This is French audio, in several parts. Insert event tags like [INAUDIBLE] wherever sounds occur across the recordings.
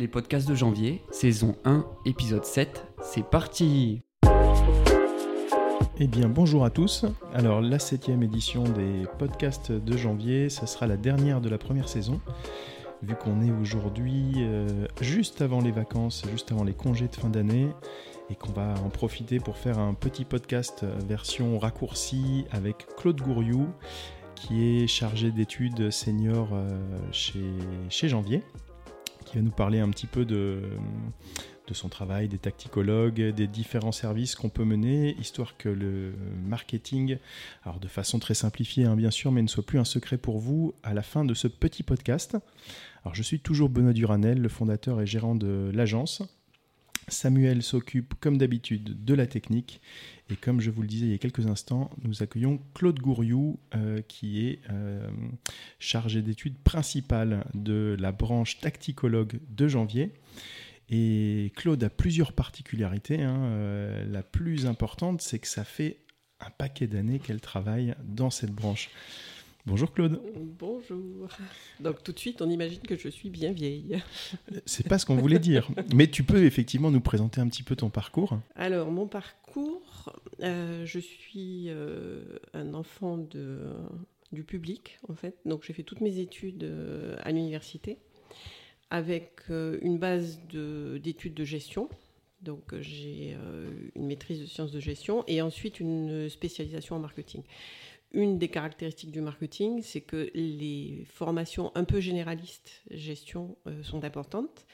les podcasts de janvier, saison 1, épisode 7. C'est parti Eh bien, bonjour à tous. Alors, la septième édition des podcasts de janvier, ce sera la dernière de la première saison. Vu qu'on est aujourd'hui euh, juste avant les vacances, juste avant les congés de fin d'année, et qu'on va en profiter pour faire un petit podcast euh, version raccourcie avec Claude Gouriou, qui est chargé d'études senior euh, chez Janvier, qui va nous parler un petit peu de, son travail, des tacticologues, des différents services qu'on peut mener, histoire que le marketing, alors de façon très simplifiée hein, bien sûr, mais ne soit plus un secret pour vous à la fin de ce petit podcast. Alors je suis toujours Benoît Duranel, le fondateur et gérant de l'agence. Samuel s'occupe comme d'habitude de la technique et comme je vous le disais il y a quelques instants, nous accueillons Claude Gouriou euh, qui est euh, chargé d'études principales de la branche tacticologue de janvier. Et Claude a plusieurs particularités. hein. Euh, la plus importante, c'est que ça fait un paquet d'années qu'elle travaille dans cette branche. Bonjour Claude. Bonjour. Donc tout de suite, on imagine que je suis bien vieille. C'est pas ce qu'on voulait dire, mais tu peux effectivement nous présenter un petit peu ton parcours. Alors mon parcours, euh, je suis euh, un enfant de, du public en fait. Donc j'ai fait toutes mes études euh, à l'université avec une base de- d'études de, gestion. Donc j'ai une maîtrise de sciences de gestion et ensuite une spécialisation en marketing. Une des caractéristiques du marketing, c'est que les formations un peu généralistes gestion euh, sont importantes,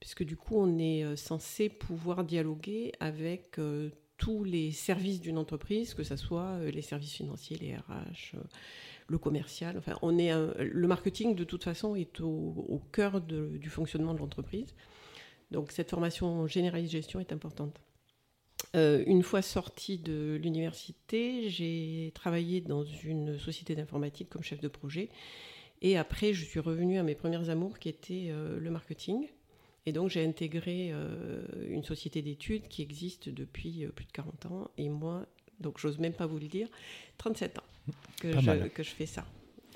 puisque du coup, on est euh, censé pouvoir dialoguer avec euh, tous les services d'une entreprise, que ce soit les services financiers, les RH, le commercial. Enfin, on est le marketing, de toute façon, est au, cœur du fonctionnement de l'entreprise. Donc, cette formation généraliste gestion est importante. Euh, une fois sortie de l'université, j'ai travaillé dans une société d'informatique comme chef de projet. Et après, je suis revenue à mes premières amours qui étaient euh, le marketing. Et donc, j'ai intégré euh, une société d'études qui existe depuis plus de 40 ans. Et moi, donc, j'ose même pas vous le dire, 37 ans je, que je fais ça.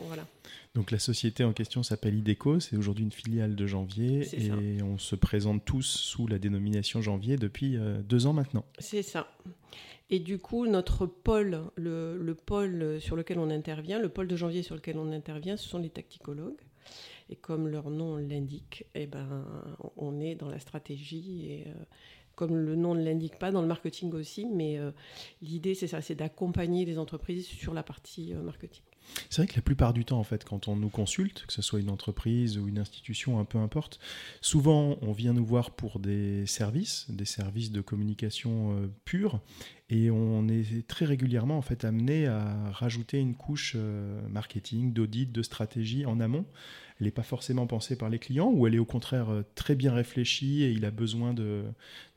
Voilà. Donc la société en question s'appelle IDECO, c'est aujourd'hui une filiale de Janvier et ça. on se présente tous sous la dénomination Janvier depuis euh, deux ans maintenant. C'est ça. Et du coup, notre pôle, le, le pôle sur lequel on intervient, le pôle de janvier sur lequel on intervient, ce sont les tacticologues. Et comme leur nom l'indique, eh ben, on est dans la stratégie et euh, comme le nom ne l'indique pas, dans le marketing aussi. Mais euh, l'idée, c'est ça, c'est d'accompagner les entreprises sur la partie marketing. C'est vrai que la plupart du temps, en fait, quand on nous consulte, que ce soit une entreprise ou une institution, un peu importe, souvent on vient nous voir pour des services, des services de communication euh, pure, et on est très régulièrement en fait amené à rajouter une couche euh, marketing, d'audit, de stratégie en amont. Elle n'est pas forcément pensée par les clients, ou elle est au contraire euh, très bien réfléchie et il a besoin de,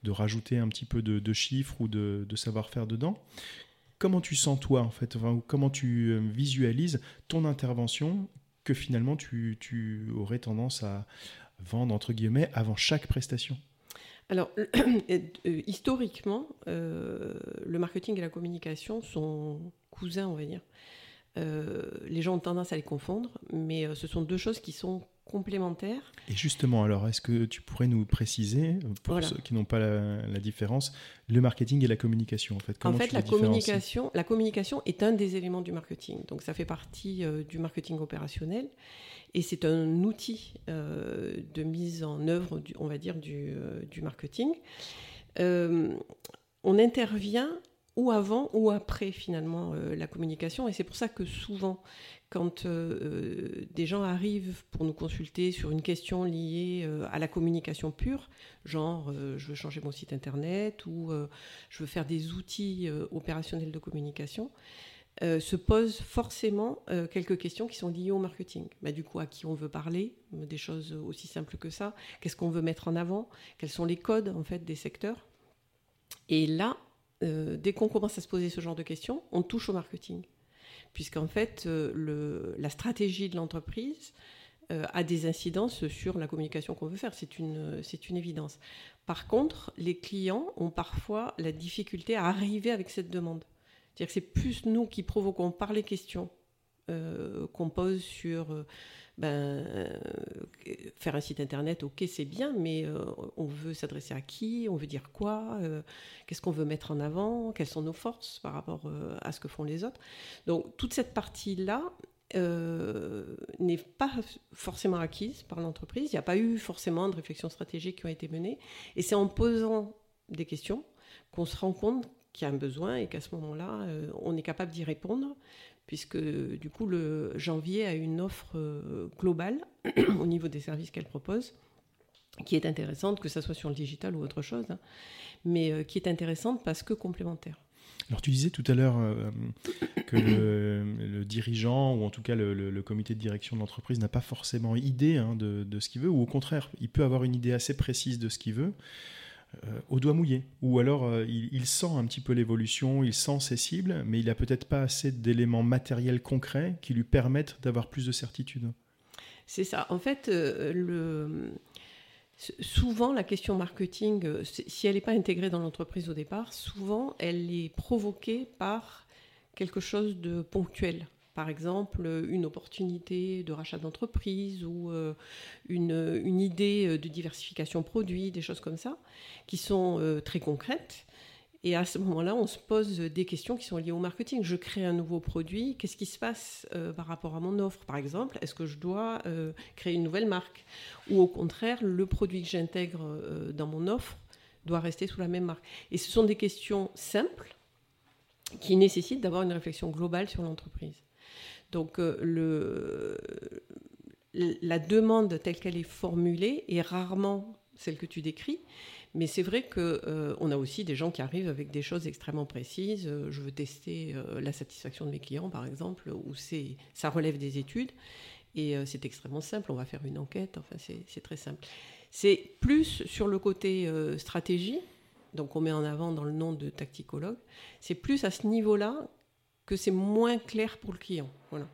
de rajouter un petit peu de, chiffres ou de savoir-faire dedans. Comment tu sens toi en fait enfin, Comment tu euh, visualises ton intervention que finalement tu, tu aurais tendance à vendre entre guillemets avant chaque prestation? Alors, [CLEARS THROAT] euh, historiquement, euh, le marketing et la communication sont cousins, on va dire. Euh, les gens ont tendance à les confondre, mais euh, ce sont deux choses qui sont complémentaires. Et justement, alors, est-ce que tu pourrais nous préciser, pour Voilà. ceux qui n'ont pas la, la différence, le marketing et la communication en fait en Comment fait, tu la communication, la communication est un des éléments du marketing. Donc, ça fait partie euh, du marketing opérationnel. Et c'est un outil de mise en œuvre, du- on va dire, du, du marketing. On intervient ou avant ou après finalement euh, la communication. Et c'est pour ça que souvent, quand euh, euh, des gens arrivent pour nous consulter sur une question liée à la communication pure, genre je veux changer mon site internet ou je veux faire des outils opérationnels de communication, se posent forcément quelques questions qui sont liées au marketing. Bah, du coup, à qui on veut parler, des choses aussi simples que ça? Qu'est-ce qu'on veut mettre en avant? Quels sont les codes en fait des secteurs? Et là, euh, dès qu'on commence à se poser ce genre de questions, on touche au marketing, puisqu'en fait, euh, la stratégie de l'entreprise euh, a des incidences sur la communication qu'on veut faire. C'est une, une évidence. Par contre, les clients ont parfois la difficulté à arriver avec cette demande. C'est-à-dire que c'est plus nous qui provoquons par les questions qu'on pose sur ben, faire un site internet, ok, c'est bien, mais on veut s'adresser à qui On veut dire quoi Qu'est-ce qu'on veut mettre en avant Quelles sont nos forces par rapport à ce que font les autres Donc, toute cette partie-là, n'est pas forcément acquise par l'entreprise. Il n'y a pas eu forcément de réflexions stratégiques qui ont été menées. Et c'est en posant des questions qu'on se rend compte qu'il y a un besoin et qu'à ce moment-là, euh, on est capable d'y répondre, puisque du coup, le janvier a une offre euh, globale [CLEARS THROAT] au niveau des services qu'elle propose, qui est intéressante, que ce soit sur le digital ou autre chose, hein, mais euh, qui est intéressante parce que complémentaire. Alors tu disais tout à l'heure que le, dirigeant, ou en tout cas le, comité de direction de l'entreprise, n'a pas forcément idée hein, de, ce qu'il veut, ou au contraire, il peut avoir une idée assez précise de ce qu'il veut. Euh, au doigt mouillé. Ou alors euh, il, sent un petit peu l'évolution, il sent ses cibles, mais il n'a peut-être pas assez d'éléments matériels concrets qui lui permettent d'avoir plus de certitude. C'est ça. En fait, euh, souvent la question marketing, si elle n'est pas intégrée dans l'entreprise au départ, souvent elle est provoquée par quelque chose de ponctuel par exemple une opportunité de rachat d'entreprise ou euh, une, idée de diversification produit, des choses comme ça, qui sont euh, très concrètes. Et à ce moment-là, on se pose des questions qui sont liées au marketing. Je crée un nouveau produit, qu'est-ce qui se passe euh, par rapport à mon offre? Par exemple, est-ce que je dois créer une nouvelle marque? Ou au contraire, le produit que j'intègre dans mon offre doit rester sous la même marque Et ce sont des questions simples qui nécessitent d'avoir une réflexion globale sur l'entreprise. Donc euh, la demande telle qu'elle est formulée est rarement celle que tu décris. Mais c'est vrai qu'on euh, a aussi des gens qui arrivent avec des choses extrêmement précises. Euh, je veux tester la satisfaction de mes clients, par exemple, où ça relève des études. Et c'est extrêmement simple. On va faire une enquête. Enfin, c'est très simple. C'est plus sur le côté stratégie. Donc, on met en avant dans le nom de tacticologue. C'est plus à ce niveau-là que c'est moins clair pour le client. Voilà.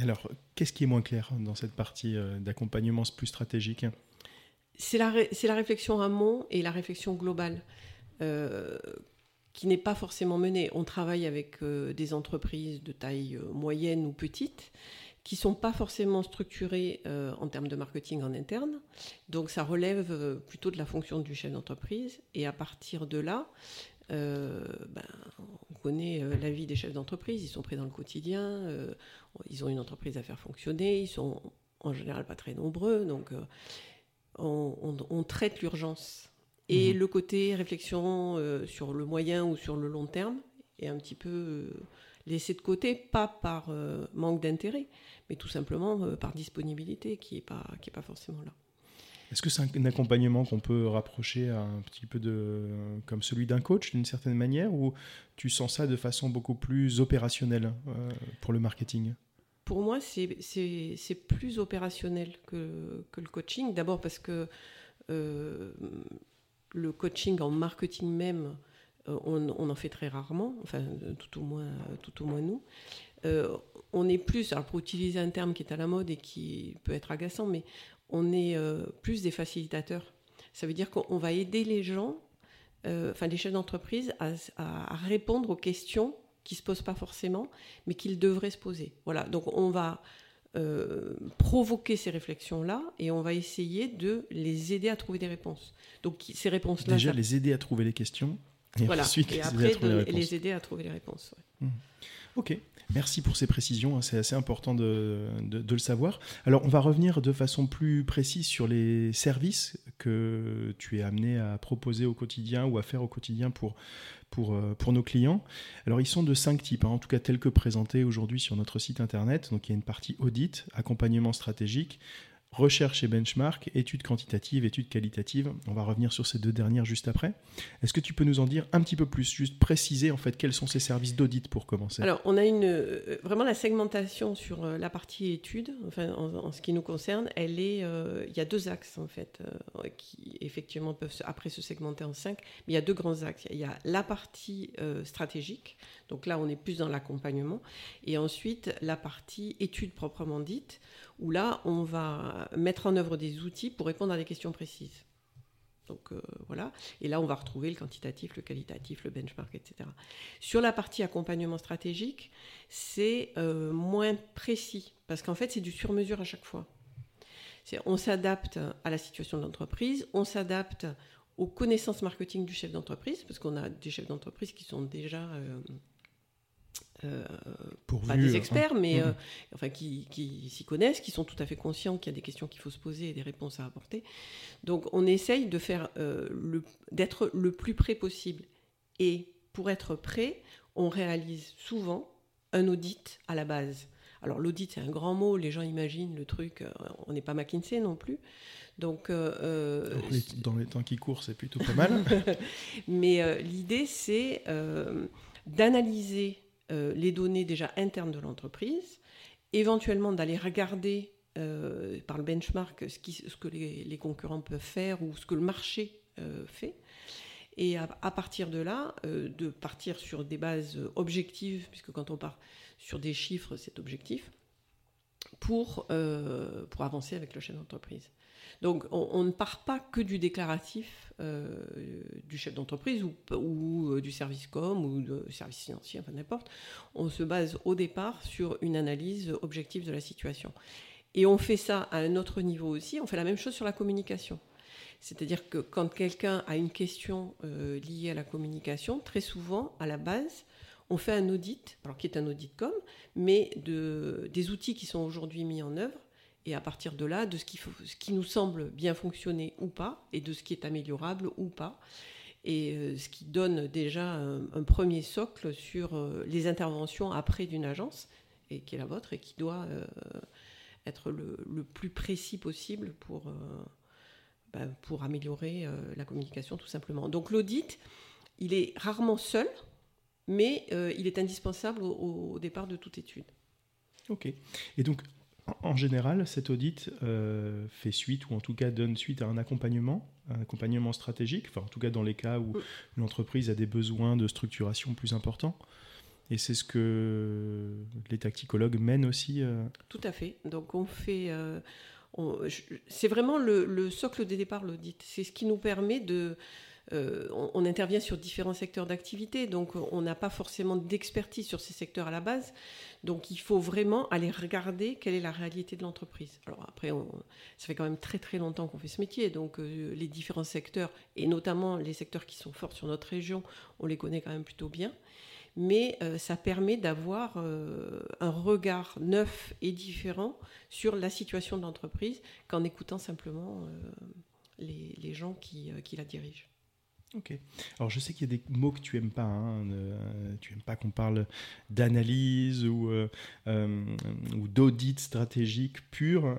Alors, qu'est-ce qui est moins clair dans cette partie euh, d'accompagnement plus stratégique? C'est la, la, réflexion amont et la réflexion globale. Euh, qui n'est pas forcément menée. On travaille avec euh, des entreprises de taille moyenne ou petite qui sont pas forcément structurées en termes de marketing en interne. Donc ça relève plutôt de la fonction du chef d'entreprise. Et à partir de là, ben, connaît euh, la vie des chefs d'entreprise, ils sont pris dans le quotidien, euh, ils ont une entreprise à faire fonctionner, ils sont en général pas très nombreux, donc euh, on, traite l'urgence. Et mhm. le côté réflexion sur le moyen ou sur le long terme est un petit peu laissé de côté, pas par manque d'intérêt, mais tout simplement par disponibilité qui n'est pas, qui est pas forcément là. Est-ce que c'est un accompagnement qu'on peut rapprocher un petit peu de, comme celui d'un coach d'une certaine manière ou tu sens ça de façon beaucoup plus opérationnelle euh, pour le marketing? Pour moi, c'est plus opérationnel que, que le coaching. D'abord parce que euh, le coaching en marketing même, euh, on, en fait très rarement, enfin tout au moins, tout au moins nous. on est plus, alors pour utiliser un terme qui est à la mode et qui peut être agaçant, mais on est euh, plus des facilitateurs. Ça veut dire qu'on va aider les gens, euh, enfin les chefs d'entreprise, à, répondre aux questions qui ne se posent pas forcément, mais qu'ils devraient se poser. Voilà, donc on va euh, provoquer ces réflexions-là et on va essayer de les aider à trouver des réponses. Donc ces réponses-là... Déjà, les aider à trouver les questions, et ensuite et après, les, aider à trouver les réponses. Mmh. Ok, merci pour ces précisions, hein. c'est assez important de, le savoir. Alors on va revenir de façon plus précise sur les services que tu es amené à proposer au quotidien ou à faire au quotidien pour, pour, euh, nos clients. Alors ils sont de cinq types, hein, en tout cas tels que présentés aujourd'hui sur notre site internet. Donc il y a une partie audit, accompagnement stratégique, recherche et benchmark, études quantitatives, études qualitatives. On va revenir sur ces deux dernières juste après. Est-ce que tu peux nous en dire un petit peu plus, juste préciser en fait quels sont ces services d'audit pour commencer? Alors, on a une euh, vraiment la segmentation sur euh, la partie études, enfin en, ce qui nous concerne, elle est, euh, il y a deux axes en fait qui effectivement peuvent après se segmenter en cinq, mais il y a deux grands axes. Il y a la partie stratégique, donc là on est plus dans l'accompagnement, et ensuite la partie études proprement dite où là, on va mettre en œuvre des outils pour répondre à des questions précises. Donc voilà. Et là, on va retrouver le quantitatif, le qualitatif, le benchmark, etc. Sur la partie accompagnement stratégique, c'est moins précis parce qu'en fait, c'est du sur-mesure à chaque fois. On s'adapte à la situation de l'entreprise, on s'adapte aux connaissances marketing du chef d'entreprise, parce qu'on a des chefs d'entreprise qui sont déjà euh, euh, pas des experts, mais mmh. euh, enfin qui, s'y connaissent, qui sont tout à fait conscients qu'il y a des questions qu'il faut se poser et des réponses à apporter. Donc on essaye de faire d'être le plus près possible. Et pour être prêt, on réalise souvent un audit à la base. Alors l'audit, c'est un grand mot, les gens imaginent le truc, euh, on n'est pas McKinsey non plus. Donc, euh, euh, dans les temps qui courent, c'est plutôt pas mal. [LAUGHS] Mais l'idée, c'est d'analyser les données déjà internes de l'entreprise, éventuellement d'aller regarder par le benchmark ce, ce que les, concurrents peuvent faire ou ce que le marché fait. Et à, partir de là, de partir sur des bases objectives, puisque quand on part sur des chiffres cet objectif pour, euh, pour avancer avec le chef d'entreprise. Donc on, ne part pas que du déclaratif euh, du chef d'entreprise ou, euh, du service com ou du service financier, enfin n'importe. On se base au départ sur une analyse objective de la situation. Et on fait ça à un autre niveau aussi, on fait la même chose sur la communication. C'est-à-dire que quand quelqu'un a une question liée à la communication, très souvent, à la base, on fait un audit, alors qui est un audit com, mais de, des outils qui sont aujourd'hui mis en œuvre, et à partir de là, de ce qui, nous semble bien fonctionner ou pas, et de ce qui est améliorable ou pas, et euh, ce qui donne déjà un, premier socle sur euh, les interventions après d'une agence, et qui est la vôtre, et qui doit euh, être le, plus précis possible pour, ben, pour améliorer la communication tout simplement. Donc l'audit, il est rarement seul, mais il est indispensable au, départ de toute étude. Ok. Et donc, en général, cet audit euh, fait suite, ou en tout cas donne suite à un accompagnement, un accompagnement stratégique, enfin en tout cas dans les cas où l'entreprise a des besoins de structuration plus importants. Et c'est ce que les tacticologues mènent aussi euh Tout à fait. Donc on fait... c'est vraiment le, le, socle des départs, l'audit. C'est ce qui nous permet de euh, on, intervient sur différents secteurs d'activité, donc on n'a pas forcément d'expertise sur ces secteurs à la base. Donc il faut vraiment aller regarder quelle est la réalité de l'entreprise. Alors après, ça fait quand même très très longtemps qu'on fait ce métier, donc euh, les différents secteurs, et notamment les secteurs qui sont forts sur notre région, on les connaît quand même plutôt bien. Mais euh, ça permet d'avoir un regard neuf et différent sur la situation de l'entreprise qu'en écoutant simplement les, gens qui la dirigent. Ok. Alors je sais qu'il y a des mots que tu aimes pas. Hein, euh, tu aimes pas qu'on parle d'analyse ou, euh, euh, d'audit stratégique pur.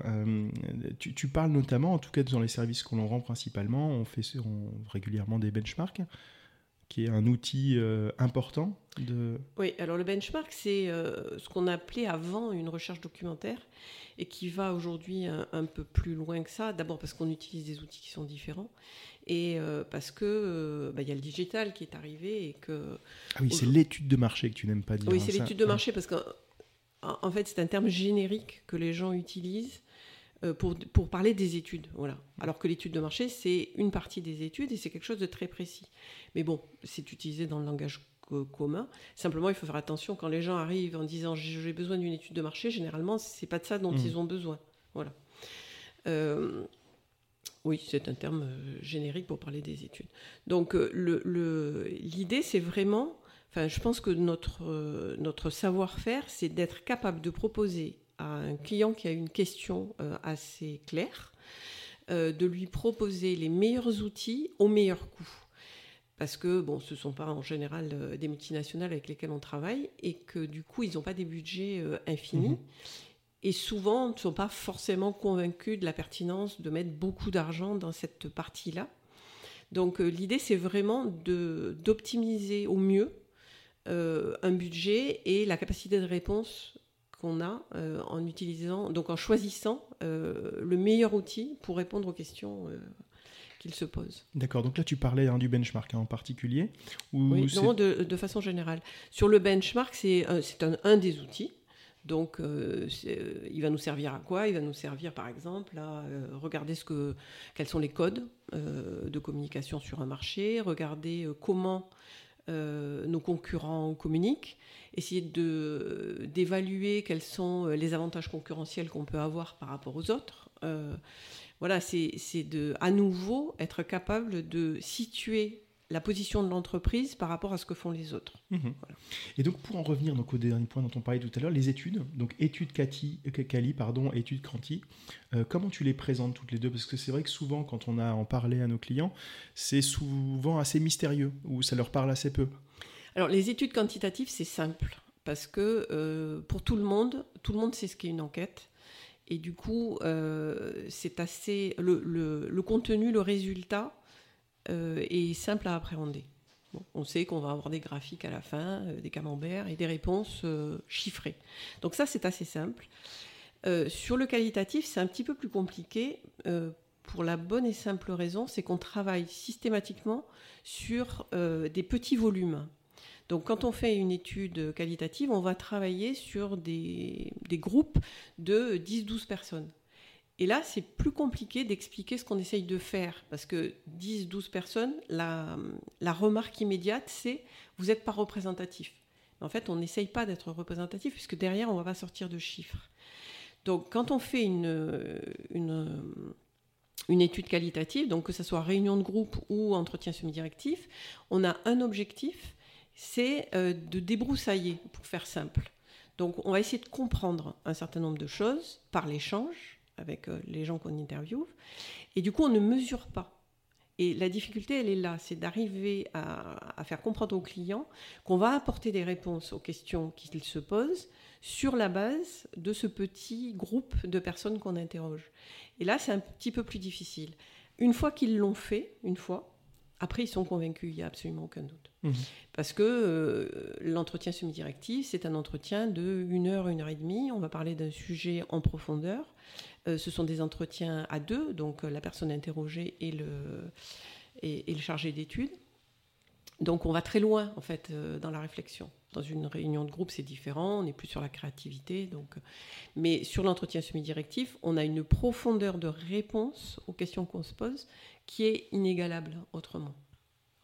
Tu, parles notamment, en tout cas dans les services qu'on en rend principalement, on fait régulièrement des benchmarks, qui est un outil important. De... Oui, alors le benchmark, c'est ce qu'on appelait avant une recherche documentaire et qui va aujourd'hui un, peu plus loin que ça. D'abord parce qu'on utilise des outils qui sont différents et euh, parce que euh, bah, il y a le digital qui est arrivé et que. Ah oui, c'est l'étude de marché que tu n'aimes pas dire. Oui, hein, c'est l'étude de marché parce qu'en en fait c'est un terme générique que les gens utilisent euh, pour, pour parler des études, voilà. Alors que l'étude de marché c'est une partie des études et c'est quelque chose de très précis. Mais bon, c'est utilisé dans le langage commun. Simplement, il faut faire attention quand les gens arrivent en disant j'ai besoin d'une étude de marché. Généralement, c'est pas de ça dont mmh. ils ont besoin. Voilà. Oui, c'est un terme euh, générique pour parler des études. Donc euh, l'idée, c'est vraiment, enfin, je pense que notre, euh, notre savoir-faire, c'est d'être capable de proposer à un client qui a une question assez claire, de lui proposer les meilleurs outils au meilleur coût. Parce que, bon, ce ne sont pas en général des multinationales avec lesquelles on travaille et que du coup, ils n'ont pas des budgets infinis. Mmh et souvent ne sont pas forcément convaincus de la pertinence de mettre beaucoup d'argent dans cette partie-là. Donc euh, l'idée, c'est vraiment d'optimiser au mieux euh, un budget et la capacité de réponse qu'on a euh, en utilisant, donc en choisissant le meilleur outil pour répondre aux questions qu'il se posent. D'accord, donc là tu parlais hein, du benchmark hein, en particulier Oui, non, de, de, façon générale. Sur le benchmark, c'est un, un, des outils. Donc, euh, euh, il va nous servir à quoi? Il va nous servir, par exemple, à euh, regarder ce que, quels sont les codes de communication sur un marché, regarder comment nos concurrents communiquent, essayer d'évaluer quels sont les avantages concurrentiels qu'on peut avoir par rapport aux autres. voilà, c'est de à nouveau être capable de situer la position de l'entreprise par rapport à ce que font les autres. Mhm. Et donc pour en revenir donc, au dernier point dont on parlait tout à l'heure, les études, donc études Cali, euh, pardon, études Cranti, euh, comment tu les présentes toutes les deux? Parce que c'est vrai que souvent quand on a en parlé à nos clients, c'est souvent assez mystérieux ou ça leur parle assez peu. Alors les études quantitatives, c'est simple parce que euh, pour tout le monde, tout le monde sait ce qu'est une enquête. Et du coup, c'est assez. le, contenu, le résultat, euh, et simple à appréhender. on sait qu'on va avoir des graphiques à la fin, euh, des camemberts et des réponses euh, chiffrées. Donc ça, c'est assez simple. sur le qualitatif, c'est un petit peu plus compliqué pour la bonne et simple raison, c'est qu'on travaille systématiquement sur des petits volumes. Donc quand on fait une étude qualitative, on va travailler sur des, des groupes de 10-12 personnes. Et là, c'est plus compliqué d'expliquer ce qu'on essaye de faire, parce que 10, 12 personnes, la, remarque immédiate, c'est vous n'êtes pas représentatif. En fait, on n'essaye pas d'être représentatif, puisque derrière, on ne va pas sortir de chiffres. Donc, quand on fait une, une, étude qualitative, donc que ce soit réunion de groupe ou entretien semi-directif, on a un objectif, c'est euh, de débroussailler, pour faire simple. Donc, on va essayer de comprendre un certain nombre de choses par l'échange, avec euh, les gens qu'on interviewe. Et du coup, on ne mesure pas. Et la difficulté, elle est là, c'est d'arriver à, faire comprendre aux clients qu'on va apporter des réponses aux questions qu'ils se posent sur la base de ce petit groupe de personnes qu'on interroge. Et là, c'est un petit peu plus difficile. Une fois qu'ils l'ont fait, une fois, après, ils sont convaincus, il n'y a absolument aucun doute. Mmh. Parce que euh, l'entretien semi-directif, c'est un entretien de une heure, une heure et demie. On va parler d'un sujet en profondeur. Euh, ce sont des entretiens à deux, donc euh, la personne interrogée et le, et, le chargé d'études. Donc on va très loin en fait dans la réflexion. Dans une réunion de groupe, c'est différent, on est plus sur la créativité. Donc... Mais sur l'entretien semi-directif, on a une profondeur de réponse aux questions qu'on se pose qui est inégalable autrement.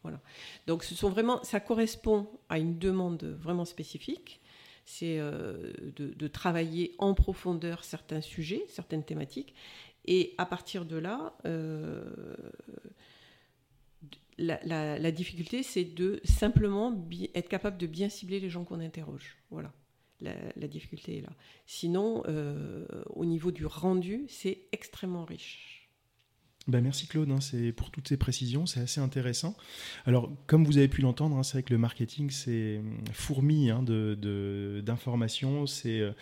Voilà. Donc ce sont vraiment, ça correspond à une demande vraiment spécifique c'est euh, de, travailler en profondeur certains sujets, certaines thématiques. Et à partir de là, euh, la, difficulté, c'est de simplement être capable de bien cibler les gens qu'on interroge. Voilà. La, difficulté est là. Sinon, euh, au niveau du rendu, c'est extrêmement riche. Ben merci Claude, hein, c'est pour toutes ces précisions, c'est assez intéressant. Alors, comme vous avez pu l'entendre, hein, c'est vrai que le marketing, c'est hum, fourmi hein, d'informations, c'est euh,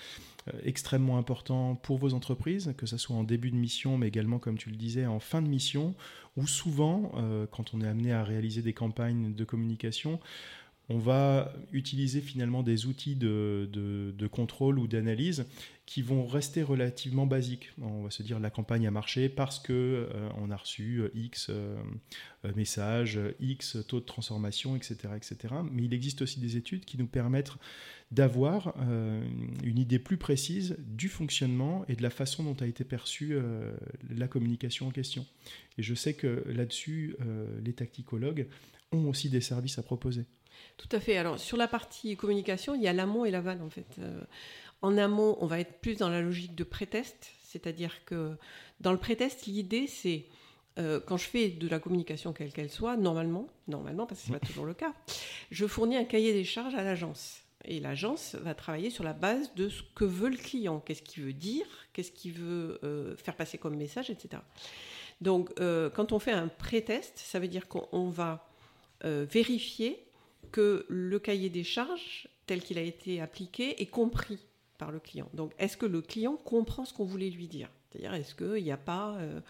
extrêmement important pour vos entreprises, que ce soit en début de mission, mais également, comme tu le disais, en fin de mission, ou souvent, euh, quand on est amené à réaliser des campagnes de communication, on va utiliser finalement des outils de, contrôle ou d'analyse qui vont rester relativement basiques. On va se dire la campagne a marché parce que euh, on a reçu euh, X euh, messages, X taux de transformation, etc., etc. Mais il existe aussi des études qui nous permettent d'avoir une idée plus précise du fonctionnement et de la façon dont a été perçue la communication en question. Et je sais que là-dessus, les tacticologues ont aussi des services à proposer. Tout à fait. Alors, sur la partie communication, il y a l'amont et l'aval, en fait. Euh, en amont, on va être plus dans la logique de pré-test, c'est-à-dire que dans le pré-test, l'idée, c'est euh, quand je fais de la communication quelle qu'elle soit, normalement, normalement, parce que ce n'est pas toujours le cas, je fournis un cahier des charges à l'agence. Et l'agence va travailler sur la base de ce que veut le client, qu'est-ce qu'il veut dire, qu'est-ce qu'il veut euh, faire passer comme message, etc. Donc, quand on fait un pré-test, ça veut dire qu'on va vérifier le cahier des charges, tel qu'il a été appliqué, est compris par le client. Donc, est-ce que le client comprend ce qu'on voulait lui dire? C'est-à-dire, est-ce qu'il n'y a pas euh,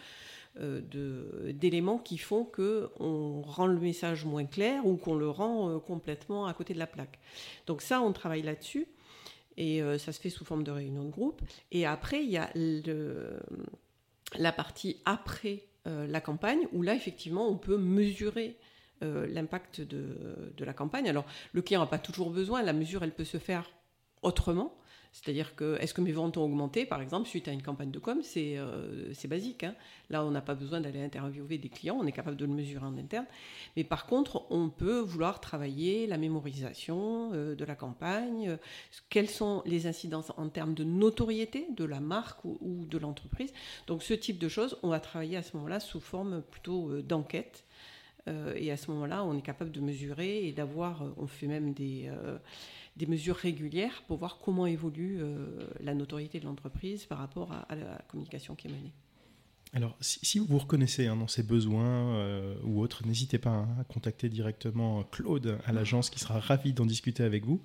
euh, d'éléments qui font qu'on rend le message moins clair ou qu'on le rend euh, complètement à côté de la plaque? Donc ça, on travaille là-dessus. Et ça se fait sous forme de réunion de groupe. Et après, il y a la partie après la campagne, où là, effectivement, on peut mesurer euh, l'impact de, la campagne. Alors, le client n'a pas toujours besoin, la mesure, elle peut se faire autrement. C'est-à-dire que, est-ce que mes ventes ont augmenté, par exemple, suite à une campagne de com C'est euh, basique. Hein. Là, on n'a pas besoin d'aller interviewer des clients, on est capable de le mesurer en interne. Mais par contre, on peut vouloir travailler la mémorisation euh, de la campagne, quelles sont les incidences en termes de notoriété de la marque ou, ou de l'entreprise? Donc, ce type de choses, on va travailler à ce moment-là sous forme plutôt d'enquête. Et à ce moment-là, on est capable de mesurer et d'avoir, on fait même des des mesures régulières pour voir comment évolue euh, la notoriété de l'entreprise par rapport à, la communication qui est menée. Alors, si, vous vous reconnaissez hein, dans ces besoins euh, ou autres, n'hésitez pas hein, à contacter directement Claude à l'agence qui sera ravi d'en discuter avec vous.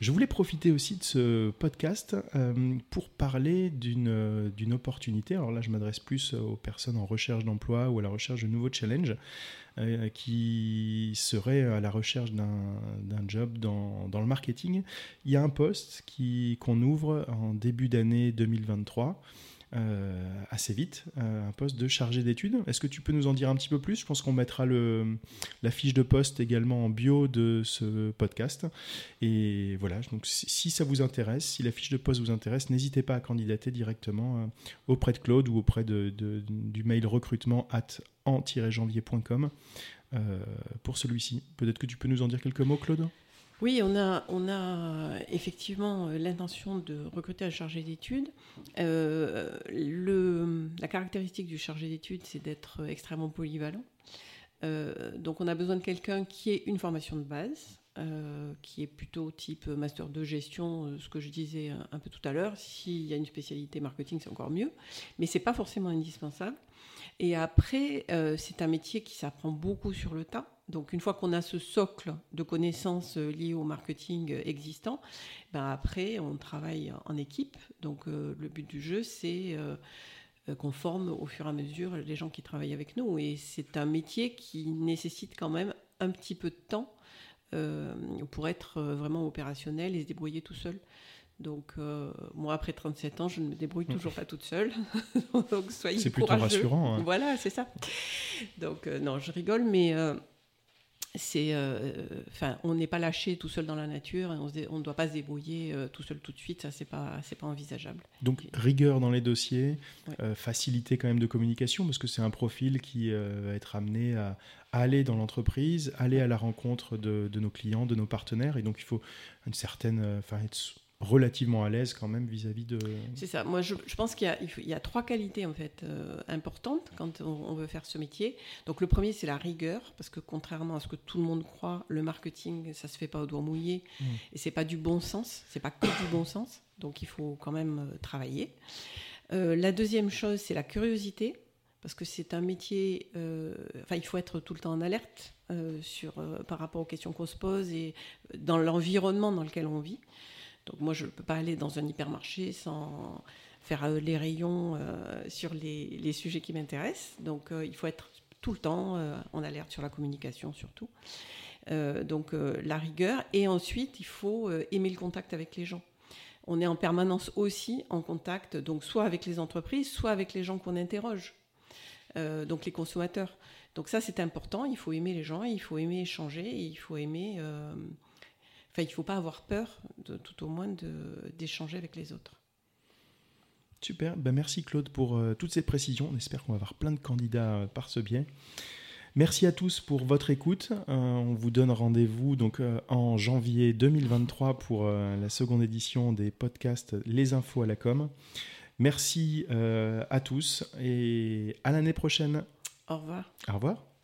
Je voulais profiter aussi de ce podcast euh, pour parler d'une opportunité. Alors là, je m'adresse plus aux personnes en recherche d'emploi ou à la recherche de nouveaux challenges. Euh, qui serait à la recherche d'un job dans, dans, le marketing. Il y a un poste qu'on ouvre en début d'année 2023. Euh, assez vite, euh, un poste de chargé d'études. Est-ce que tu peux nous en dire un petit peu plus? Je pense qu'on mettra le, la fiche de poste également en bio de ce podcast. Et voilà, donc si, ça vous intéresse, si la fiche de poste vous intéresse, n'hésitez pas à candidater directement auprès de Claude ou auprès de, du mail recrutement at en-janvier.com euh, pour celui-ci. Peut-être que tu peux nous en dire quelques mots, Claude? Oui, on a, on a effectivement euh, l'intention de recruter un chargé d'études. Euh, la caractéristique du chargé d'études, c'est d'être extrêmement polyvalent. donc on a besoin de quelqu'un qui ait une formation de base, qui est plutôt type master de gestion, ce que je disais un, peu tout à l'heure. S'il y a une spécialité marketing, c'est encore mieux, mais ce n'est pas forcément indispensable. Et après, euh, c'est un métier qui s'apprend beaucoup sur le tas. Donc une fois qu'on a ce socle de connaissances euh, liées au marketing euh, existant, ben après on travaille en équipe. Donc le but du jeu, c'est qu'on forme au fur et à mesure les gens qui travaillent avec nous. Et c'est un métier qui nécessite quand même un petit peu de temps pour être vraiment opérationnel et se débrouiller tout seul. Donc, euh, moi, après 37 ans, je ne me débrouille toujours pas toute seule. [LAUGHS] Donc, soyez C'est plutôt rassurant. Hein. Voilà, c'est ça. Donc, euh, non, je rigole, mais euh, c'est, enfin, on n'est pas lâché tout seul dans la nature et on ne doit pas se débrouiller tout seul tout de suite. Ça, c'est pas, c'est pas envisageable. Donc, rigueur dans les dossiers, facilité quand même de communication, parce que c'est un profil qui va être amené à, aller dans l'entreprise, aller à la rencontre de, de, nos clients, de nos partenaires, et donc il faut une certaine, enfin, être relativement à l'aise quand même vis-à-vis de... C'est ça. Moi, je, pense qu'il y, a trois qualités en fait euh, importantes quand on, veut faire ce métier. Donc le premier, c'est la rigueur, parce que contrairement à ce que tout le monde croit, le marketing, ça se fait pas au doigt mouillé, mmh. et c'est pas du bon sens. C'est pas que du bon sens. Donc il faut quand même euh, travailler. Euh, la deuxième chose, c'est la curiosité, parce que c'est un métier. Enfin, il faut être tout le temps en alerte sur par rapport aux questions qu'on se pose et dans l'environnement dans lequel on vit. Donc moi, je ne peux pas aller dans un hypermarché sans faire euh, les rayons euh, sur les, sujets qui m'intéressent. Donc euh, il faut être tout le temps en alerte sur la communication surtout. donc la rigueur. Et ensuite, il faut aimer le contact avec les gens. On est en permanence aussi en contact, donc soit avec les entreprises, soit avec les gens qu'on interroge, donc les consommateurs. Donc ça, c'est important. Il faut aimer les gens, il faut aimer échanger, il faut aimer Enfin, il ne faut pas avoir peur, de, tout au moins, d'échanger avec les autres. Super, ben merci Claude pour euh, toutes ces précisions. On espère qu'on va avoir plein de candidats euh, par ce biais. Merci à tous pour votre écoute. Euh, on vous donne rendez-vous donc en janvier 2023 pour la seconde édition des podcasts Les infos à la com. Merci à tous et à l'année prochaine. Au revoir. Au revoir.